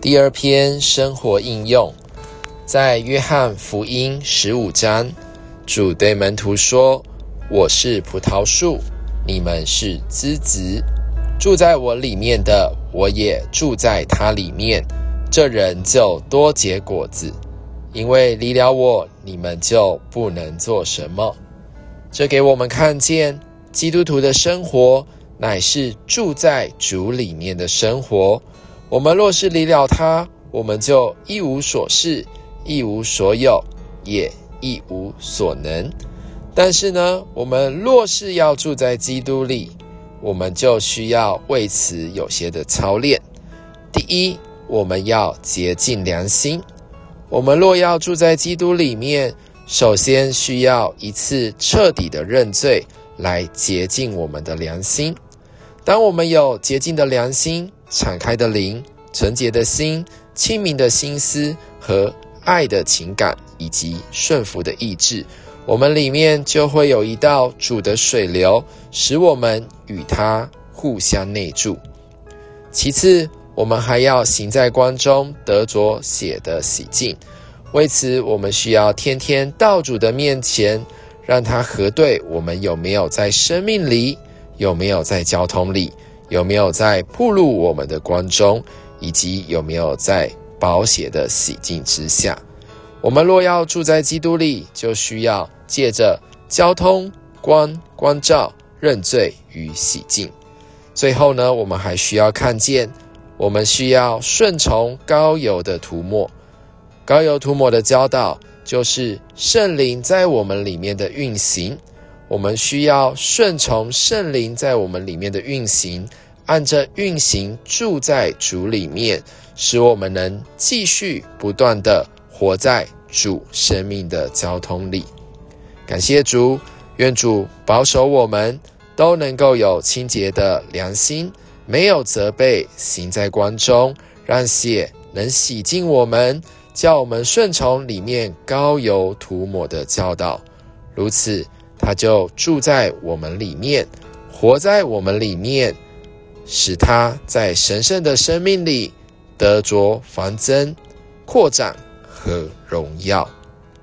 第二篇生活应用，在约翰福音十五章，主对门徒说：“我是葡萄树，你们是枝子。住在我里面的，我也住在他里面。这人就多结果子，因为离了我，你们就不能做什么。”这给我们看见，基督徒的生活乃是住在主里面的生活。我们若是离了他，我们就一无所事，一无所有，也一无所能。但是呢，我们若是要住在基督里，我们就需要为此有些的操练。第一，我们要洁净良心。我们若要住在基督里面，首先需要一次彻底的认罪，来洁净我们的良心。当我们有洁净的良心，敞开的灵，纯洁的心，清明的心思和爱的情感，以及顺服的意志，我们里面就会有一道主的水流，使我们与他互相内住。其次，我们还要行在光中，得着血的洗净。为此，我们需要天天到主的面前，让他核对我们有没有在生命里，有没有在交通里。有没有在铺路我们的光中，以及有没有在保险的洗净之下？我们若要住在基督里，就需要借着交通、光、光照、认罪与洗净。最后呢，我们还需要看见，我们需要顺从高油的涂抹。高油涂抹的教导，就是圣灵在我们里面的运行。我们需要顺从圣灵在我们里面的运行，按着运行住在主里面，使我们能继续不断的活在主生命的交通里。感谢主，愿主保守我们都能够有清洁的良心，没有责备，行在光中，让血能洗净我们，叫我们顺从里面高油涂抹的教导。如此。他就住在我们里面，活在我们里面，使他在神圣的生命里得着繁增、扩展和荣耀。